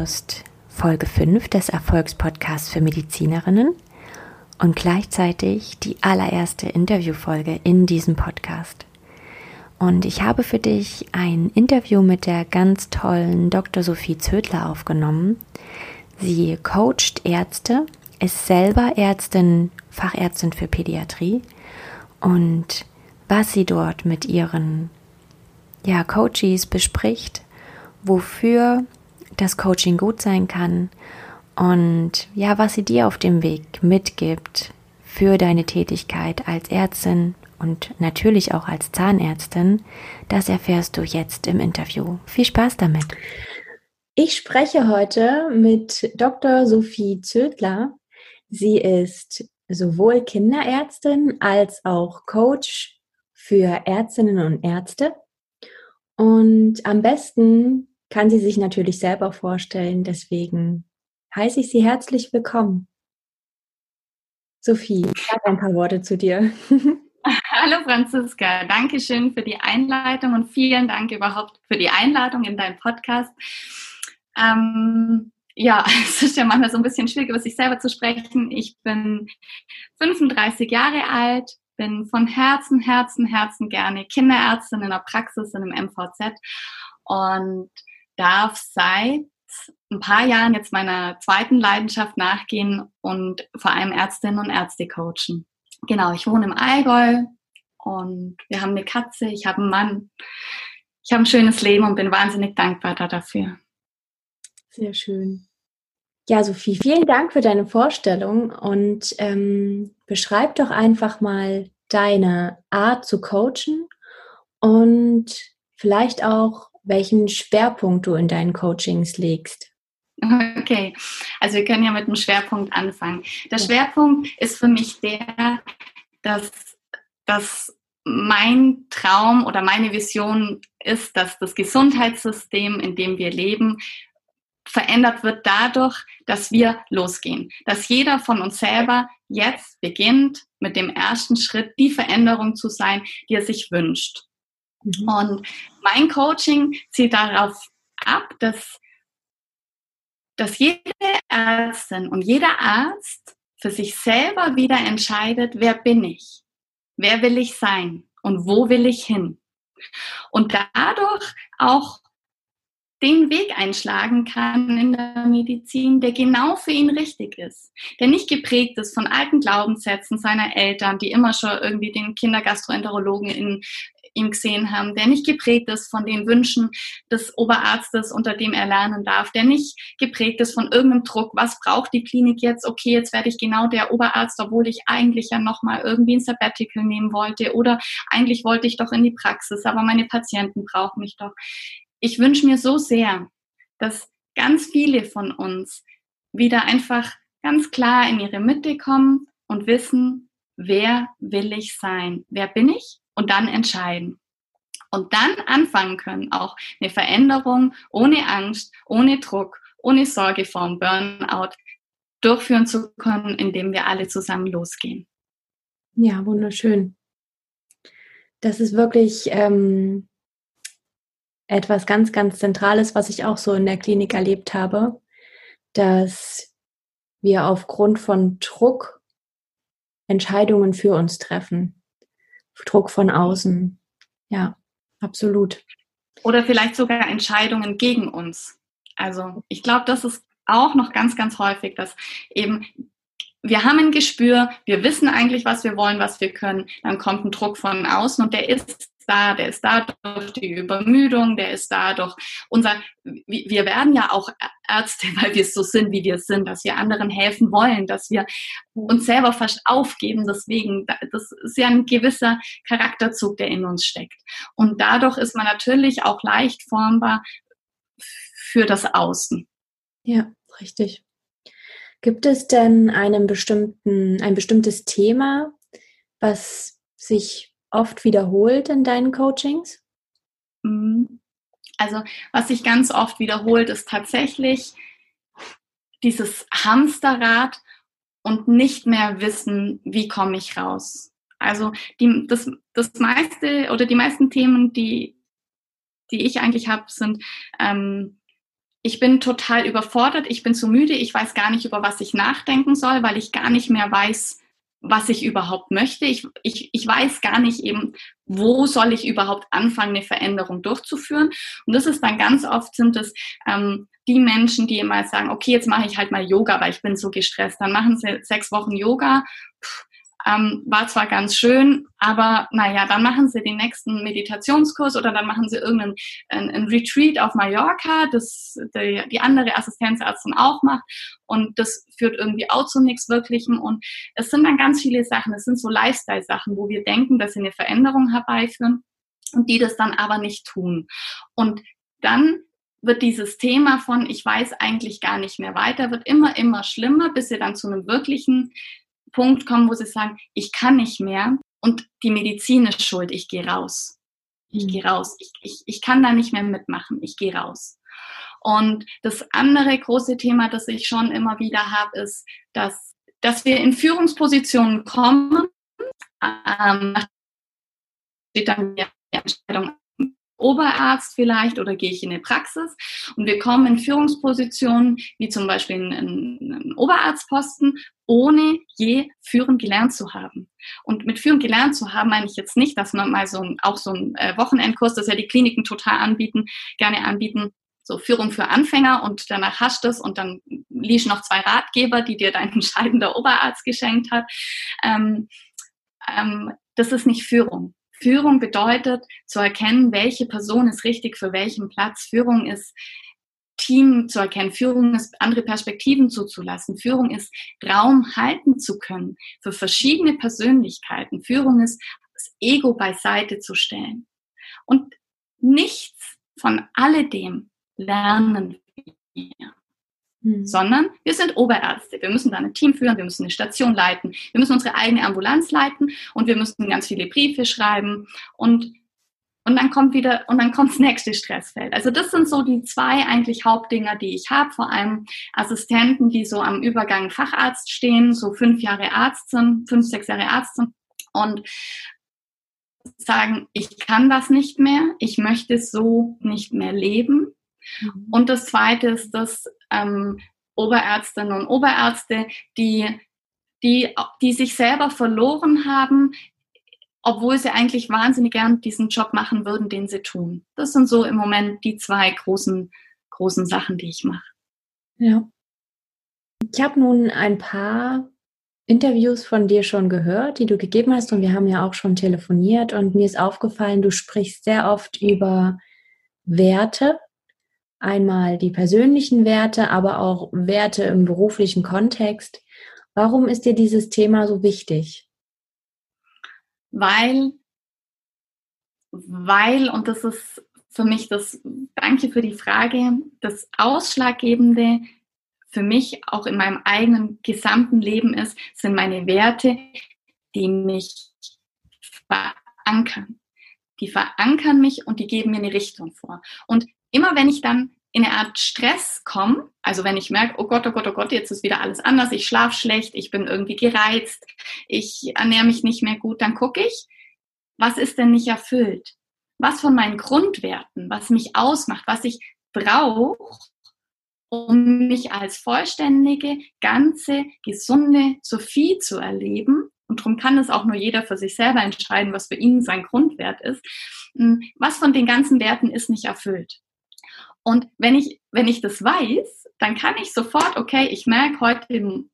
Hörst Folge 5 des Erfolgspodcasts für Medizinerinnen und gleichzeitig die allererste Interviewfolge in diesem Podcast. Und ich habe für dich ein Interview mit der ganz tollen Dr. Sophie Zödler aufgenommen. Sie coacht Ärzte, ist selber Ärztin, Fachärztin für Pädiatrie und was sie dort mit ihren ja, Coaches bespricht, wofür das Coaching gut sein kann und ja, was sie dir auf dem Weg mitgibt für deine Tätigkeit als Ärztin, und natürlich auch als Zahnärztin, das erfährst du jetzt im Interview. Viel Spaß damit. Ich spreche heute mit Dr. Sophie Zödler. Sie ist sowohl Kinderärztin als auch Coach für Ärztinnen und Ärzte. Und am besten kann sie sich natürlich selber vorstellen. Deswegen heiße ich Sie herzlich willkommen. Sophie, sag ein paar Worte zu dir. Hallo Franziska, danke schön für die Einleitung und vielen Dank überhaupt für die Einladung in deinen Podcast. Ähm, ja, es ist ja manchmal so ein bisschen schwierig, über sich selber zu sprechen. Ich bin 35 Jahre alt, bin von Herzen, Herzen, Herzen gerne Kinderärztin in der Praxis in einem MVZ und darf seit ein paar Jahren jetzt meiner zweiten Leidenschaft nachgehen und vor allem Ärztinnen und Ärzte coachen. Genau, ich wohne im Allgäu und wir haben eine Katze, ich habe einen Mann. Ich habe ein schönes Leben und bin wahnsinnig dankbar dafür. Sehr schön. Ja, Sophie, vielen Dank für deine Vorstellung und ähm, beschreib doch einfach mal deine Art zu coachen und vielleicht auch, welchen Schwerpunkt du in deinen Coachings legst. Okay, also wir können ja mit dem Schwerpunkt anfangen. Der Schwerpunkt ist für mich der, dass, dass mein Traum oder meine Vision ist, dass das Gesundheitssystem, in dem wir leben, verändert wird dadurch, dass wir losgehen. Dass jeder von uns selber jetzt beginnt, mit dem ersten Schritt die Veränderung zu sein, die er sich wünscht. Mhm. Und mein Coaching zielt darauf ab, dass dass jede Ärztin und jeder Arzt für sich selber wieder entscheidet, wer bin ich, wer will ich sein und wo will ich hin. Und dadurch auch den Weg einschlagen kann in der Medizin, der genau für ihn richtig ist, der nicht geprägt ist von alten Glaubenssätzen seiner Eltern, die immer schon irgendwie den Kindergastroenterologen in, ihm gesehen haben, der nicht geprägt ist von den Wünschen des Oberarztes, unter dem er lernen darf, der nicht geprägt ist von irgendeinem Druck, was braucht die Klinik jetzt? Okay, jetzt werde ich genau der Oberarzt, obwohl ich eigentlich ja nochmal irgendwie ein Sabbatical nehmen wollte oder eigentlich wollte ich doch in die Praxis, aber meine Patienten brauchen mich doch. Ich wünsche mir so sehr, dass ganz viele von uns wieder einfach ganz klar in ihre Mitte kommen und wissen, wer will ich sein? Wer bin ich? Und dann entscheiden. Und dann anfangen können, auch eine Veränderung ohne Angst, ohne Druck, ohne Sorge vorm Burnout durchführen zu können, indem wir alle zusammen losgehen. Ja, wunderschön. Das ist wirklich ähm, etwas ganz, ganz Zentrales, was ich auch so in der Klinik erlebt habe, dass wir aufgrund von Druck Entscheidungen für uns treffen. Druck von außen. Ja, absolut. Oder vielleicht sogar Entscheidungen gegen uns. Also ich glaube, das ist auch noch ganz, ganz häufig, dass eben wir haben ein Gespür, wir wissen eigentlich, was wir wollen, was wir können, dann kommt ein Druck von außen und der ist da, der ist da durch die Übermüdung, der ist da durch unser, wir werden ja auch Ärzte, weil wir so sind, wie wir sind, dass wir anderen helfen wollen, dass wir uns selber fast aufgeben. Deswegen, das ist ja ein gewisser Charakterzug, der in uns steckt. Und dadurch ist man natürlich auch leicht formbar für das Außen. Ja, richtig. Gibt es denn einen bestimmten, ein bestimmtes Thema, was sich oft wiederholt in deinen Coachings? Mhm. Also, was sich ganz oft wiederholt, ist tatsächlich dieses Hamsterrad und nicht mehr wissen, wie komme ich raus. Also die, das, das meiste oder die meisten Themen, die, die ich eigentlich habe, sind ähm, ich bin total überfordert, ich bin zu müde, ich weiß gar nicht, über was ich nachdenken soll, weil ich gar nicht mehr weiß, was ich überhaupt möchte. Ich, ich, ich weiß gar nicht eben, wo soll ich überhaupt anfangen, eine Veränderung durchzuführen. Und das ist dann ganz oft sind es ähm, die Menschen, die immer sagen, okay, jetzt mache ich halt mal Yoga, weil ich bin so gestresst. Dann machen sie sechs Wochen Yoga. Puh, ähm, war zwar ganz schön, aber naja, dann machen sie den nächsten Meditationskurs oder dann machen sie irgendeinen ein, Retreat auf Mallorca, das die, die andere Assistenzärztin auch macht. Und das führt irgendwie auch zu nichts Wirklichem. Und es sind dann ganz viele Sachen, es sind so Lifestyle-Sachen, wo wir denken, dass sie eine Veränderung herbeiführen und die das dann aber nicht tun. Und dann wird dieses Thema von ich weiß eigentlich gar nicht mehr weiter, wird immer, immer schlimmer, bis sie dann zu einem wirklichen Punkt kommen, wo sie sagen, ich kann nicht mehr und die Medizin ist schuld, ich gehe raus. Ich gehe raus. Ich, ich, ich kann da nicht mehr mitmachen. Ich gehe raus. Und das andere große Thema, das ich schon immer wieder habe, ist, dass, dass wir in Führungspositionen kommen, ähm, steht dann die Entscheidung Oberarzt vielleicht oder gehe ich in eine Praxis und wir kommen in Führungspositionen wie zum Beispiel in einen Oberarztposten, ohne je führen gelernt zu haben. Und mit führen gelernt zu haben meine ich jetzt nicht, dass man mal so ein, auch so ein äh, Wochenendkurs, das ja die Kliniken total anbieten, gerne anbieten, so Führung für Anfänger und danach hast du es und dann liest noch zwei Ratgeber, die dir dein entscheidender Oberarzt geschenkt hat. Ähm, ähm, das ist nicht Führung. Führung bedeutet zu erkennen, welche Person ist richtig für welchen Platz. Führung ist Team zu erkennen. Führung ist andere Perspektiven zuzulassen. Führung ist Raum halten zu können für verschiedene Persönlichkeiten. Führung ist das Ego beiseite zu stellen. Und nichts von alledem lernen wir. Mhm. Sondern wir sind Oberärzte. Wir müssen dann ein Team führen, wir müssen eine Station leiten, wir müssen unsere eigene Ambulanz leiten und wir müssen ganz viele Briefe schreiben und und dann kommt wieder und dann kommt das nächste Stressfeld. Also das sind so die zwei eigentlich Hauptdinger, die ich habe. Vor allem Assistenten, die so am Übergang Facharzt stehen, so fünf Jahre Arzt sind, fünf, sechs Jahre Arzt sind und sagen, ich kann das nicht mehr, ich möchte so nicht mehr leben. Mhm. Und das Zweite ist, dass ähm, Oberärztinnen und Oberärzte, die, die, die sich selber verloren haben, obwohl sie eigentlich wahnsinnig gern diesen Job machen würden, den sie tun. Das sind so im Moment die zwei großen, großen Sachen, die ich mache. Ja. Ich habe nun ein paar Interviews von dir schon gehört, die du gegeben hast und wir haben ja auch schon telefoniert und mir ist aufgefallen, du sprichst sehr oft über Werte einmal die persönlichen Werte, aber auch Werte im beruflichen Kontext. Warum ist dir dieses Thema so wichtig? Weil, weil, und das ist für mich das, danke für die Frage, das Ausschlaggebende für mich auch in meinem eigenen gesamten Leben ist, sind meine Werte, die mich verankern. Die verankern mich und die geben mir eine Richtung vor. Und immer wenn ich dann in eine Art Stress komme, also wenn ich merke, oh Gott, oh Gott, oh Gott, jetzt ist wieder alles anders, ich schlafe schlecht, ich bin irgendwie gereizt, ich ernähre mich nicht mehr gut, dann gucke ich, was ist denn nicht erfüllt? Was von meinen Grundwerten, was mich ausmacht, was ich brauche, um mich als vollständige, ganze, gesunde Sophie zu erleben. Und darum kann es auch nur jeder für sich selber entscheiden, was für ihn sein Grundwert ist. Hm, was von den ganzen Werten ist nicht erfüllt? Und wenn ich, wenn ich das weiß, dann kann ich sofort, okay, ich merke heute,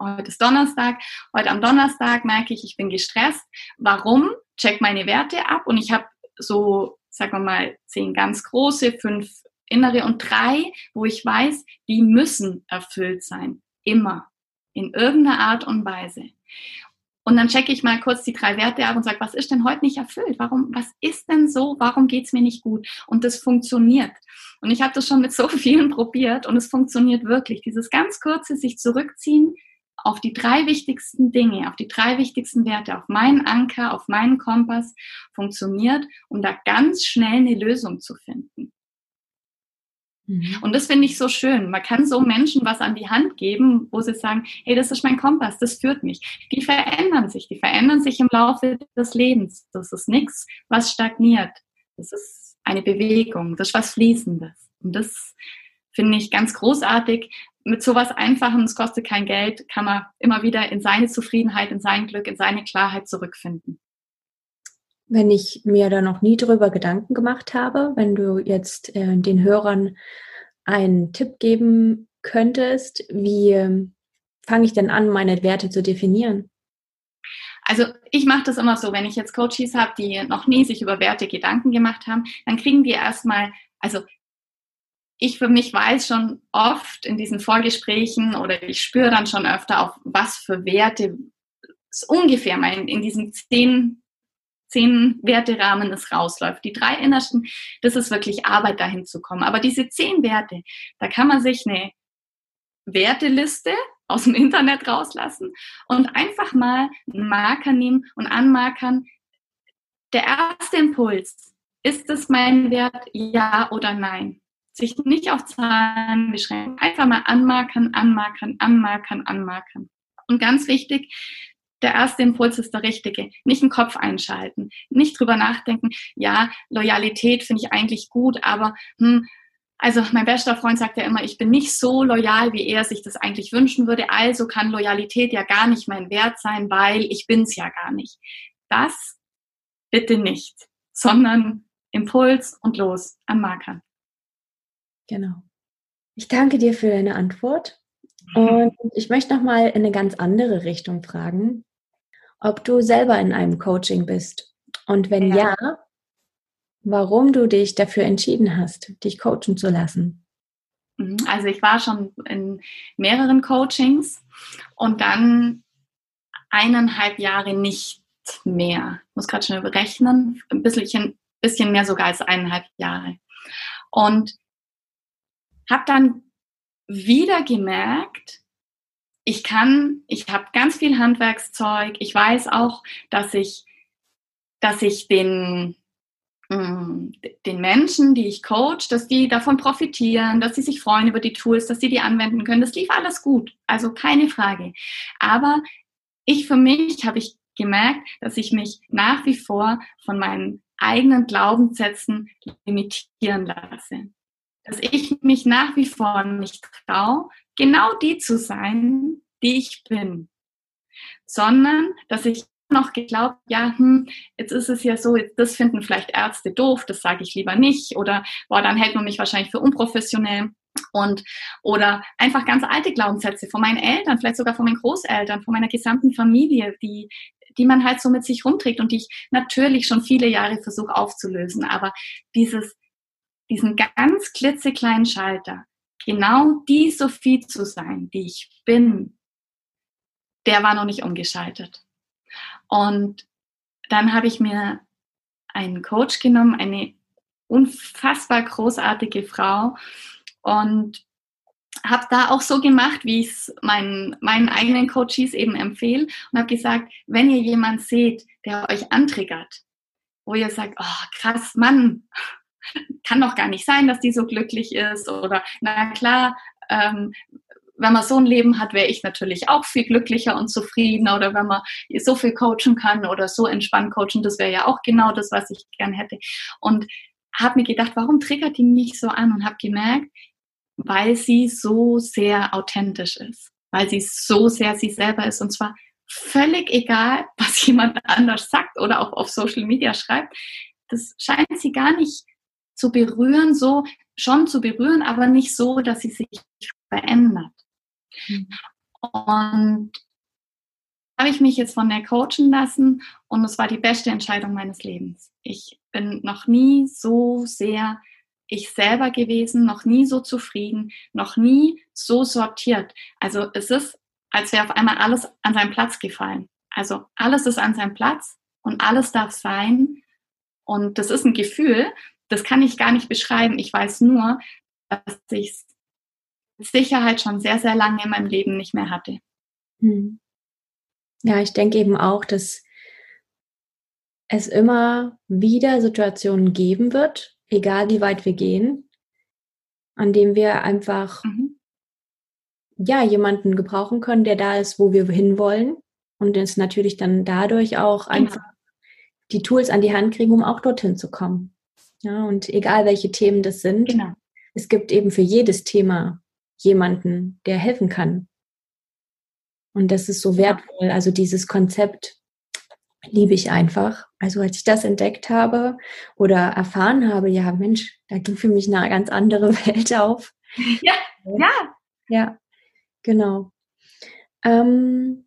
heute ist Donnerstag, heute am Donnerstag merke ich, ich bin gestresst. Warum? Check meine Werte ab und ich habe so, sagen wir mal, zehn ganz große, fünf innere und drei, wo ich weiß, die müssen erfüllt sein. Immer. In irgendeiner Art und Weise. Und dann checke ich mal kurz die drei Werte ab und sage, was ist denn heute nicht erfüllt? Warum, was ist denn so? Warum geht's mir nicht gut? Und das funktioniert. Und ich habe das schon mit so vielen probiert und es funktioniert wirklich. Dieses ganz kurze sich zurückziehen auf die drei wichtigsten Dinge, auf die drei wichtigsten Werte, auf meinen Anker, auf meinen Kompass funktioniert, um da ganz schnell eine Lösung zu finden. Mhm. Und das finde ich so schön. Man kann so Menschen was an die Hand geben, wo sie sagen, hey, das ist mein Kompass, das führt mich. Die verändern sich, die verändern sich im Laufe des Lebens. Das ist nichts, was stagniert. Das ist eine Bewegung, das ist was Fließendes. Und das finde ich ganz großartig. Mit sowas Einfachem, es kostet kein Geld, kann man immer wieder in seine Zufriedenheit, in sein Glück, in seine Klarheit zurückfinden. Wenn ich mir da noch nie drüber Gedanken gemacht habe, wenn du jetzt äh, den Hörern einen Tipp geben könntest, wie äh, fange ich denn an, meine Werte zu definieren? Also ich mache das immer so, wenn ich jetzt Coaches habe, die noch nie sich über Werte Gedanken gemacht haben, dann kriegen die erstmal, also ich für mich weiß schon oft in diesen Vorgesprächen oder ich spüre dann schon öfter, auf was für Werte ungefähr mal in diesen zehn zehn Werterahmen es rausläuft. Die drei innersten, das ist wirklich Arbeit, dahin zu kommen. Aber diese zehn Werte, da kann man sich eine Werteliste aus dem Internet rauslassen und einfach mal einen Marker nehmen und anmarkern. Der erste Impuls, ist es mein Wert, ja oder nein? Sich nicht auf Zahlen beschränken, einfach mal anmarkern, anmarkern, anmarkern, anmarkern. Und ganz wichtig, der erste Impuls ist der richtige. Nicht den Kopf einschalten, nicht drüber nachdenken, ja, Loyalität finde ich eigentlich gut, aber hm, also mein bester Freund sagt ja immer, ich bin nicht so loyal, wie er sich das eigentlich wünschen würde. Also kann Loyalität ja gar nicht mein Wert sein, weil ich bin es ja gar nicht. Das bitte nicht, sondern Impuls und los am Markern. Genau. Ich danke dir für deine Antwort. Und ich möchte noch mal in eine ganz andere Richtung fragen ob du selber in einem Coaching bist. Und wenn ja, ja warum du dich dafür entschieden hast, dich coachen zu lassen. Mhm, also ich war schon in mehreren Coachings und dann eineinhalb Jahre nicht mehr. Ich muss gerade schon berechnen, ein bisschen, bisschen mehr sogar als eineinhalb Jahre. Und habe dann wieder gemerkt, ich kann, ich habe ganz viel Handwerkszeug. Ich weiß auch, dass ich, dass ich den, mm, den Menschen, die ich coach, dass die davon profitieren, dass sie sich freuen über die Tools, dass sie die anwenden können. Das lief alles gut, also keine Frage. Aber ich für mich habe ich gemerkt, dass ich mich nach wie vor von meinen eigenen Glaubenssätzen limitieren lasse. Dass ich mich nach wie vor nicht traue, genau die zu sein, die ich bin, sondern dass ich noch geglaubt, ja, hm, jetzt ist es ja so, das finden vielleicht Ärzte doof, das sage ich lieber nicht oder boah, dann hält man mich wahrscheinlich für unprofessionell und oder einfach ganz alte Glaubenssätze von meinen Eltern, vielleicht sogar von meinen Großeltern, von meiner gesamten Familie, die die man halt so mit sich rumträgt und die ich natürlich schon viele Jahre versuche aufzulösen, aber dieses diesen ganz klitzekleinen Schalter, genau die Sophie zu sein, die ich bin, der war noch nicht umgeschaltet. Und dann habe ich mir einen Coach genommen, eine unfassbar großartige Frau und habe da auch so gemacht, wie ich es meinen, meinen eigenen Coaches eben empfehle und habe gesagt, wenn ihr jemand seht, der euch antriggert, wo ihr sagt, oh krass, Mann, kann doch gar nicht sein, dass die so glücklich ist oder na klar, ähm, wenn man so ein Leben hat, wäre ich natürlich auch viel glücklicher und zufriedener oder wenn man so viel coachen kann oder so entspannt coachen, das wäre ja auch genau das, was ich gern hätte. Und habe mir gedacht, warum triggert die mich so an und habe gemerkt, weil sie so sehr authentisch ist, weil sie so sehr sie selber ist und zwar völlig egal, was jemand anders sagt oder auch auf Social Media schreibt. Das scheint sie gar nicht zu berühren, so schon zu berühren, aber nicht so, dass sie sich verändert. Und habe ich mich jetzt von der coachen lassen und es war die beste Entscheidung meines Lebens. Ich bin noch nie so sehr ich selber gewesen, noch nie so zufrieden, noch nie so sortiert. Also es ist, als wäre auf einmal alles an seinen Platz gefallen. Also alles ist an seinem Platz und alles darf sein. Und das ist ein Gefühl, das kann ich gar nicht beschreiben. Ich weiß nur, dass ich es mit Sicherheit schon sehr, sehr lange in meinem Leben nicht mehr hatte. Hm. Ja, ich denke eben auch, dass es immer wieder Situationen geben wird, egal wie weit wir gehen, an dem wir einfach mhm. ja jemanden gebrauchen können, der da ist, wo wir hinwollen und uns natürlich dann dadurch auch genau. einfach die Tools an die Hand kriegen, um auch dorthin zu kommen. Ja, und egal welche Themen das sind, genau. es gibt eben für jedes Thema jemanden, der helfen kann. Und das ist so wertvoll. Also dieses Konzept liebe ich einfach. Also als ich das entdeckt habe oder erfahren habe, ja Mensch, da ging für mich eine ganz andere Welt auf. Ja, ja. Ja, genau. Ähm,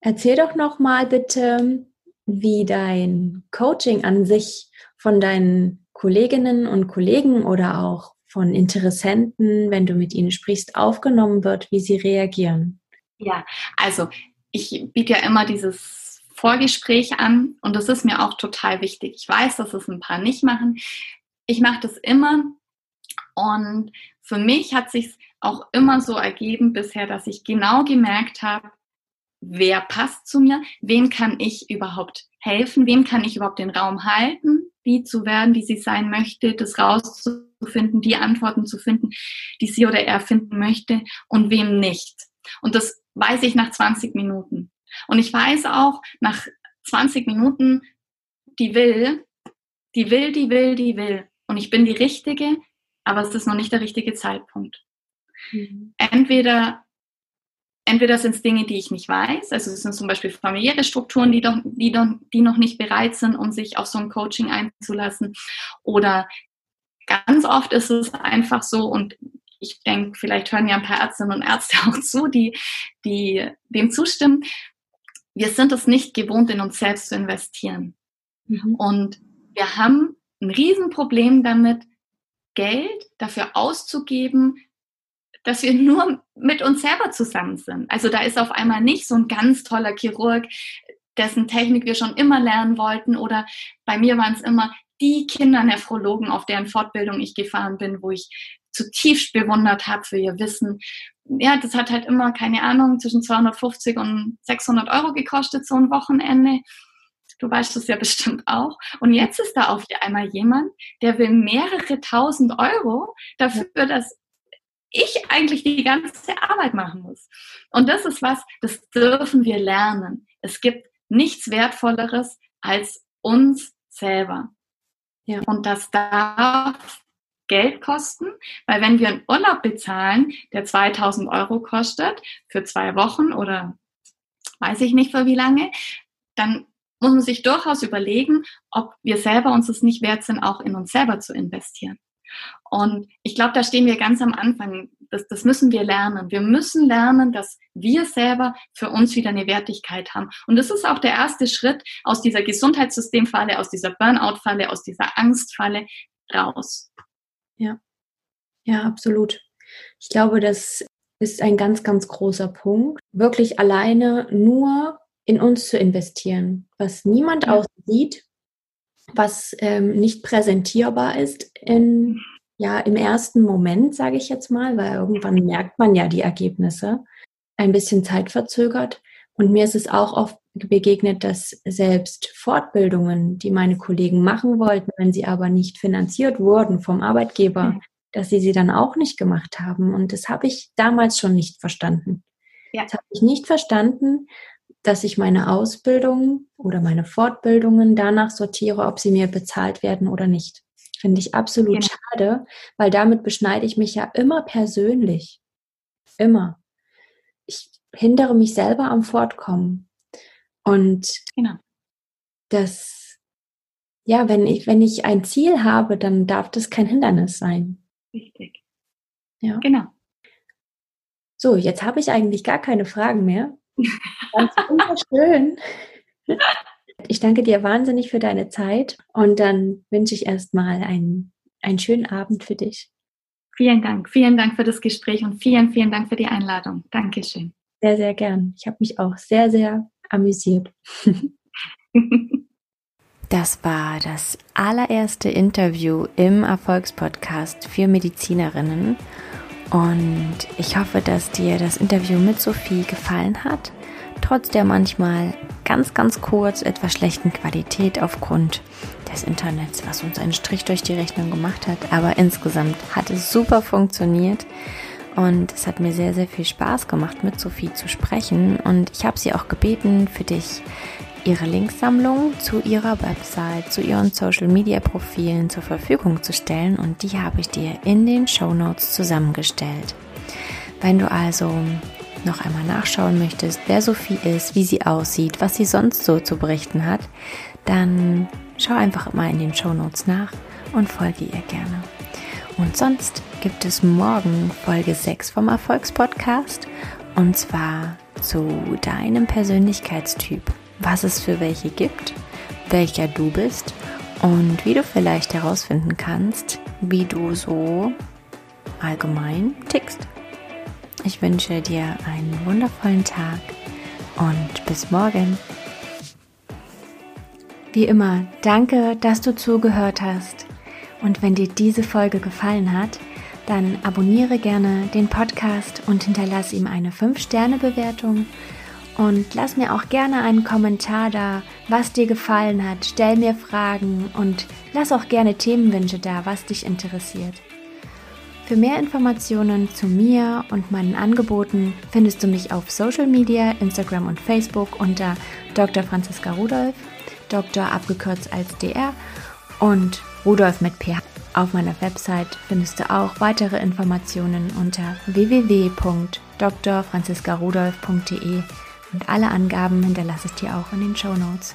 erzähl doch noch mal bitte, wie dein Coaching an sich von deinen Kolleginnen und Kollegen oder auch von Interessenten, wenn du mit ihnen sprichst, aufgenommen wird, wie sie reagieren. Ja, also ich biete ja immer dieses Vorgespräch an und das ist mir auch total wichtig. Ich weiß, dass es ein paar nicht machen. Ich mache das immer und für mich hat sich auch immer so ergeben bisher, dass ich genau gemerkt habe, wer passt zu mir, wem kann ich überhaupt helfen, wem kann ich überhaupt den Raum halten, die zu werden, die sie sein möchte, das rauszufinden, die Antworten zu finden, die sie oder er finden möchte und wem nicht. Und das weiß ich nach 20 Minuten. Und ich weiß auch, nach 20 Minuten, die will, die will, die will, die will. Und ich bin die Richtige, aber es ist noch nicht der richtige Zeitpunkt. Mhm. Entweder, entweder sind es Dinge, die ich nicht weiß, also es sind zum Beispiel familiäre Strukturen, die, doch, die, doch, die noch nicht bereit sind, um sich auf so ein Coaching einzulassen. Oder ganz oft ist es einfach so, und ich denke, vielleicht hören ja ein paar Ärztinnen und Ärzte auch zu, die, die dem zustimmen wir sind es nicht gewohnt, in uns selbst zu investieren. Mhm. Und wir haben ein Riesenproblem damit, Geld dafür auszugeben, dass wir nur mit uns selber zusammen sind. Also da ist auf einmal nicht so ein ganz toller Chirurg, dessen Technik wir schon immer lernen wollten. Oder bei mir waren es immer die Kindernephrologen, auf deren Fortbildung ich gefahren bin, wo ich zutiefst bewundert habe für ihr Wissen ja, das hat halt immer, keine Ahnung, zwischen 250 und 600 Euro gekostet, so ein Wochenende. Du weißt das ja bestimmt auch. Und jetzt ist da auf einmal jemand, der will mehrere tausend Euro dafür, dass ich eigentlich die ganze Arbeit machen muss. Und das ist was, das dürfen wir lernen. Es gibt nichts Wertvolleres als uns selber. Ja. Und das darf Geld kosten, weil wenn wir einen Urlaub bezahlen, der 2000 Euro kostet für zwei Wochen oder weiß ich nicht für wie lange, dann muss man sich durchaus überlegen, ob wir selber uns es nicht wert sind, auch in uns selber zu investieren. Und ich glaube, da stehen wir ganz am Anfang. Das, das müssen wir lernen. Wir müssen lernen, dass wir selber für uns wieder eine Wertigkeit haben. Und das ist auch der erste Schritt aus dieser Gesundheitssystemfalle, aus dieser Burnout-Falle, aus dieser Angstfalle raus. Ja, ja, absolut. Ich glaube, das ist ein ganz, ganz großer Punkt, wirklich alleine nur in uns zu investieren, was niemand ja. aussieht, was ähm, nicht präsentierbar ist in, ja, im ersten Moment, sage ich jetzt mal, weil irgendwann merkt man ja die Ergebnisse, ein bisschen zeitverzögert. Und mir ist es auch oft begegnet, dass selbst Fortbildungen, die meine Kollegen machen wollten, wenn sie aber nicht finanziert wurden vom Arbeitgeber, mhm. dass sie sie dann auch nicht gemacht haben. Und das habe ich damals schon nicht verstanden. Ja. Das habe ich nicht verstanden, dass ich meine Ausbildung oder meine Fortbildungen danach sortiere, ob sie mir bezahlt werden oder nicht. Finde ich absolut genau. schade, weil damit beschneide ich mich ja immer persönlich. Immer. Ich hindere mich selber am Fortkommen. Und genau. das, ja, wenn ich, wenn ich ein Ziel habe, dann darf das kein Hindernis sein. Richtig. Ja. Genau. So, jetzt habe ich eigentlich gar keine Fragen mehr. Ganz wunderschön. Ich danke dir wahnsinnig für deine Zeit und dann wünsche ich erstmal einen, einen schönen Abend für dich. Vielen Dank. Vielen Dank für das Gespräch und vielen, vielen Dank für die Einladung. Dankeschön. Sehr, sehr gern. Ich habe mich auch sehr, sehr amüsiert. Das war das allererste Interview im Erfolgspodcast für Medizinerinnen. Und ich hoffe, dass dir das Interview mit Sophie gefallen hat. Trotz der manchmal ganz, ganz kurz etwas schlechten Qualität aufgrund des Internets, was uns einen Strich durch die Rechnung gemacht hat. Aber insgesamt hat es super funktioniert. Und es hat mir sehr, sehr viel Spaß gemacht, mit Sophie zu sprechen. Und ich habe sie auch gebeten, für dich ihre Linksammlung zu ihrer Website, zu ihren Social Media Profilen zur Verfügung zu stellen und die habe ich dir in den Show Notes zusammengestellt. Wenn du also noch einmal nachschauen möchtest, wer Sophie ist, wie sie aussieht, was sie sonst so zu berichten hat, dann schau einfach mal in den Show Notes nach und folge ihr gerne. Und sonst gibt es morgen Folge 6 vom Erfolgspodcast und zwar zu deinem Persönlichkeitstyp was es für welche gibt, welcher du bist und wie du vielleicht herausfinden kannst, wie du so allgemein tickst. Ich wünsche dir einen wundervollen Tag und bis morgen. Wie immer, danke, dass du zugehört hast. Und wenn dir diese Folge gefallen hat, dann abonniere gerne den Podcast und hinterlasse ihm eine 5-Sterne-Bewertung und lass mir auch gerne einen Kommentar da, was dir gefallen hat. Stell mir Fragen und lass auch gerne Themenwünsche da, was dich interessiert. Für mehr Informationen zu mir und meinen Angeboten findest du mich auf Social Media, Instagram und Facebook unter Dr. Franziska Rudolf, Dr. abgekürzt als DR und Rudolf mit PH. Auf meiner Website findest du auch weitere Informationen unter www.drfranziskarudolf.de und alle Angaben hinterlasse ich dir auch in den Show Notes.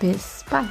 Bis bald!